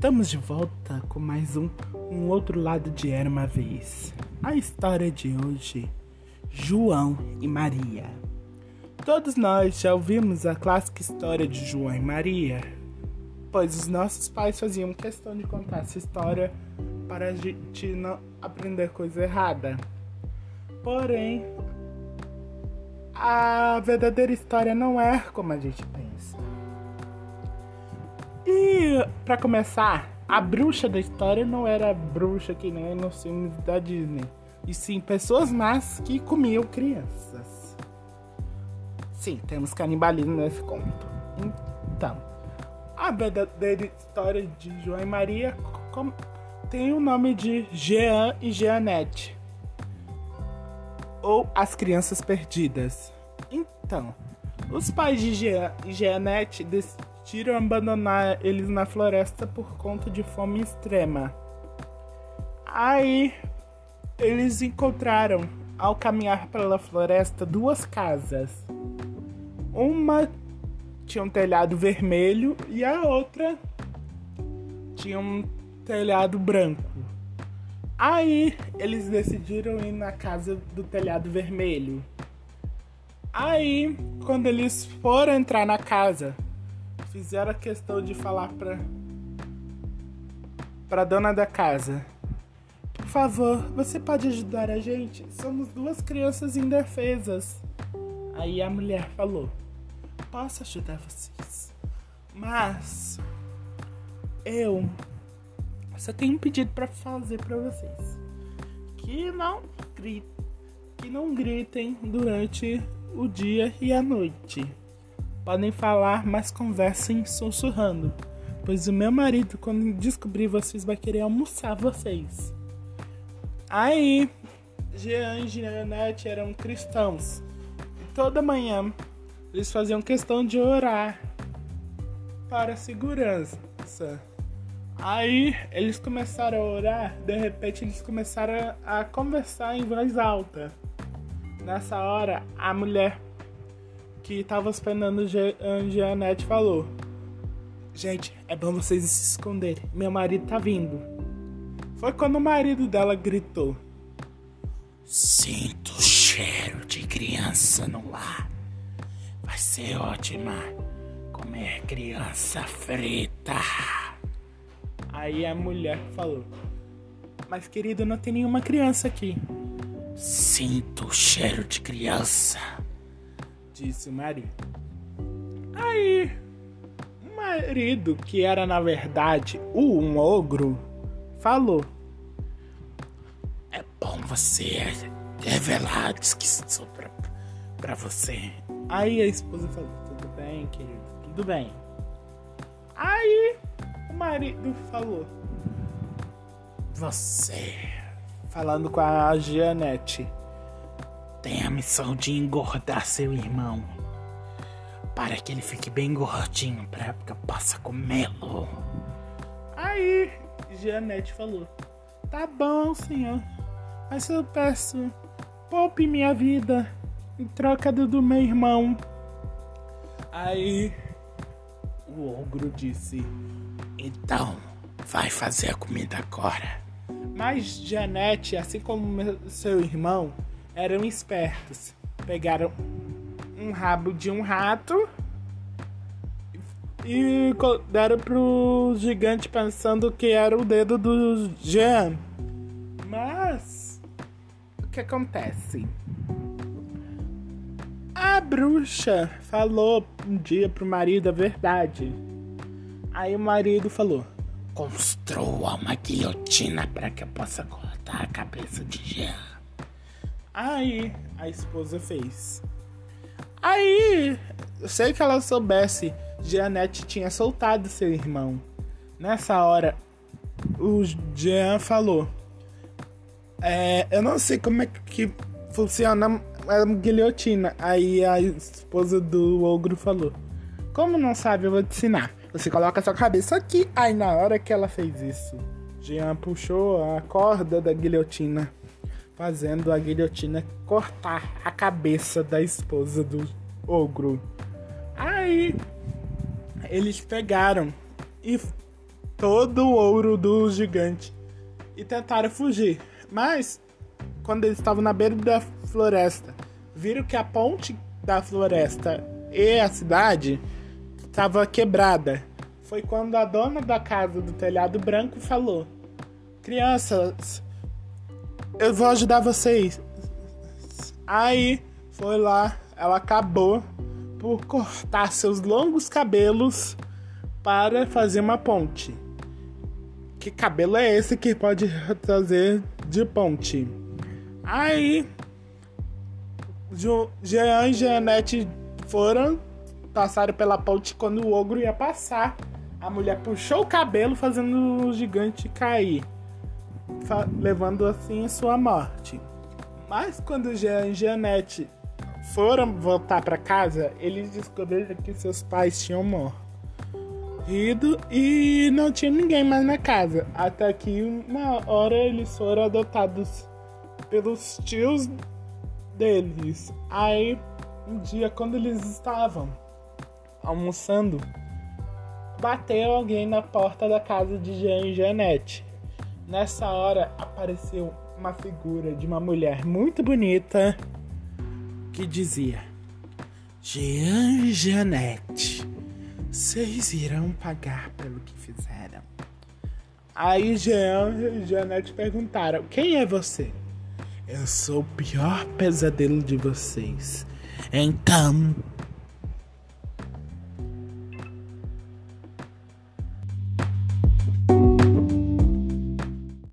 Estamos de volta com mais um Um Outro Lado de Era Uma Vez. A história de hoje, João e Maria. Todos nós já ouvimos a clássica história de João e Maria, pois os nossos pais faziam questão de contar essa história para a gente não aprender coisa errada. Porém, a verdadeira história não é como a gente pensa. Para começar, a bruxa da história não era bruxa que nem nos filmes da Disney, e sim pessoas más que comiam crianças. Sim, temos canibalismo nesse conto. Então, a verdadeira história de João e Maria tem o nome de Jean e Jeanette, ou As Crianças Perdidas. Então, os pais de Jean e Jeanette decidiram abandonar eles na floresta por conta de fome extrema. Aí eles encontraram, ao caminhar pela floresta, duas casas. Uma tinha um telhado vermelho e a outra tinha um telhado branco. Aí eles decidiram ir na casa do telhado vermelho. Aí, quando eles foram entrar na casa, fizeram a questão de falar pra, pra dona da casa: Por favor, você pode ajudar a gente? Somos duas crianças indefesas. Aí a mulher falou: Posso ajudar vocês, mas eu só tenho um pedido para fazer para vocês: que não gritem, que não gritem durante o dia e a noite. Podem falar, mas conversem sussurrando, pois o meu marido, quando descobrir vocês, vai querer almoçar vocês. Aí, Jean e Jeanette eram cristãos. E toda manhã eles faziam questão de orar para a segurança. Aí eles começaram a orar, de repente eles começaram a conversar em voz alta. Nessa hora, a mulher que estava esperando a Jeanette falou: Gente, é bom vocês se esconderem. Meu marido tá vindo. Foi quando o marido dela gritou: Sinto o cheiro de criança no ar. Vai ser ótima comer criança frita. Aí a mulher falou: Mas querido, não tem nenhuma criança aqui. Sinto o cheiro de criança disse o marido. Aí, o marido, que era na verdade um ogro, falou: É bom você revelar que sou pra, pra você. Aí a esposa falou: Tudo bem, querido, tudo bem. Aí o marido falou: Você. Falando com a Jeanette tem a missão de engordar seu irmão. Para que ele fique bem gordinho, para que eu possa comê-lo. Aí, Janete falou: Tá bom, senhor. Mas eu peço, poupe minha vida em troca do, do meu irmão. Aí, o ogro disse: Então, vai fazer a comida agora. Mas Janete, assim como seu irmão, eram espertos. Pegaram um rabo de um rato e deram pro gigante pensando que era o dedo do Jean. Mas o que acontece? A bruxa falou um dia pro marido a verdade. Aí o marido falou: Construa uma guilhotina para que eu possa cortar a cabeça de Jean. Aí a esposa fez. Aí, sei que ela soubesse, Jeanette tinha soltado seu irmão. Nessa hora, o Jean falou: é, Eu não sei como é que funciona a guilhotina. Aí a esposa do ogro falou: Como não sabe, eu vou te ensinar. Você coloca sua cabeça aqui. Aí na hora que ela fez isso, Jean puxou a corda da guilhotina fazendo a guilhotina cortar a cabeça da esposa do ogro. Aí eles pegaram e todo o ouro do gigante e tentaram fugir. Mas, quando eles estavam na beira da floresta, viram que a ponte da floresta e a cidade estava quebrada. Foi quando a dona da casa do telhado branco falou: Crianças, eu vou ajudar vocês. Aí foi lá, ela acabou por cortar seus longos cabelos para fazer uma ponte. Que cabelo é esse que pode trazer de ponte? Aí, Jean e Jeanette foram, passaram pela ponte quando o ogro ia passar. A mulher puxou o cabelo, fazendo o gigante cair, levando assim sua morte. Mas quando Jean e Jeanette foram voltar para casa, eles descobriram que seus pais tinham morrido e não tinha ninguém mais na casa. Até que uma hora eles foram adotados pelos tios deles. Aí um dia quando eles estavam almoçando, bateu alguém na porta da casa de Jean e Jeanette. Nessa hora apareceu uma figura de uma mulher muito bonita que dizia: Jean e Jeanette, vocês irão pagar pelo que fizeram. Aí Jean e Jeanette perguntaram: Quem é você? Eu sou o pior pesadelo de vocês. Então,